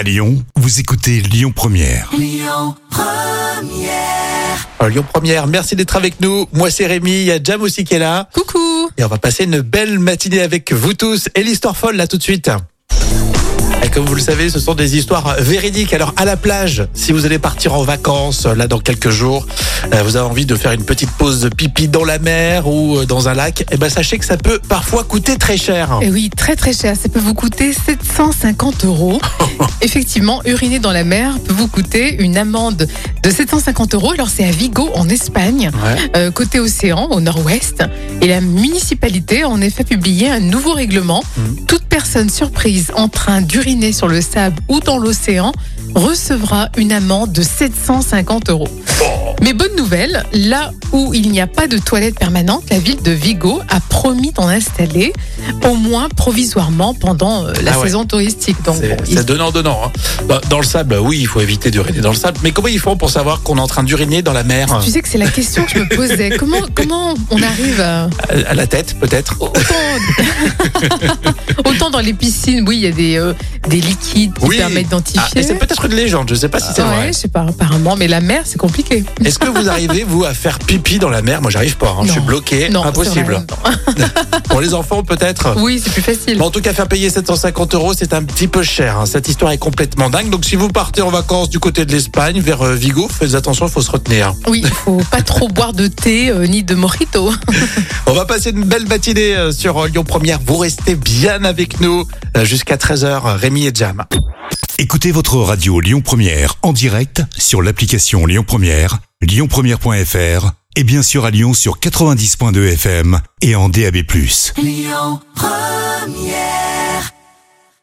À Lyon, vous écoutez Lyon Première. Euh, Lyon Première, merci d'être avec nous. Moi c'est Rémi, il y a Jam aussi qui est là. Coucou Et on va passer une belle matinée avec vous tous. Et l'histoire folle là tout de suite. Et comme vous le savez, ce sont des histoires véridiques. Alors à la plage, si vous allez partir en vacances là dans quelques jours, euh, vous avez envie de faire une petite pause de pipi dans la mer ou euh, dans un lac, eh ben sachez que ça peut parfois coûter très cher. Et oui, très très cher, ça peut vous coûter 750 euros. Effectivement, uriner dans la mer peut vous coûter une amende de 750 euros. Alors c'est à Vigo en Espagne, Ouais. euh, côté océan, au nord-ouest. Et la municipalité a en effet publié un nouveau règlement. Mhm. Personne surprise en train d'uriner sur le sable ou dans l'océan recevra une amende de 750 euros. Mais bonne nouvelle, là où il n'y a pas de toilette permanente, la ville de Vigo a promis d'en installer au moins provisoirement pendant euh, la Ah ouais. saison touristique. Donc, C'est bon, c'est donnant donnant. hein. Bah, Dans le sable, oui, il faut éviter d'uriner dans le sable. Mais comment ils font pour savoir qu'on est en train d'uriner dans la mer? Tu sais que c'est la question que je me posais. Comment, comment on arrive à... À la tête, peut-être. Autant dans les piscines, oui, il y a des, euh, des liquides qui Oui. permettent Ah, d'identifier. et c'est peut-être une légende. Je sais pas si c'est ouais, vrai. je sais pas, apparemment, mais la mer, c'est compliqué. Est-ce que vous arrivez, vous, à faire pipi dans la mer? Moi, j'arrive pas. hein. Je Non. suis bloqué. Non, c'est Impossible. vrai. Pour les enfants, peut-être? Oui, c'est plus facile. Bon, en tout cas, faire payer 750 euros, c'est un petit peu cher. hein. Cette histoire est complètement dingue. Donc, si vous partez en vacances du côté de l'Espagne, vers euh, Vigo, faites attention, il faut se retenir. Oui, il faut pas trop boire de thé euh, ni de mojito. On va passer une belle matinée euh, sur euh, Lyon Première. Vous restez bien avec nous euh, jusqu'à 13h. Rémi et Jam. Écoutez votre radio Lyon Première en direct sur l'application Lyon Première, lyonpremière.fr et bien sûr à Lyon sur 90.2 FM et en DAB+.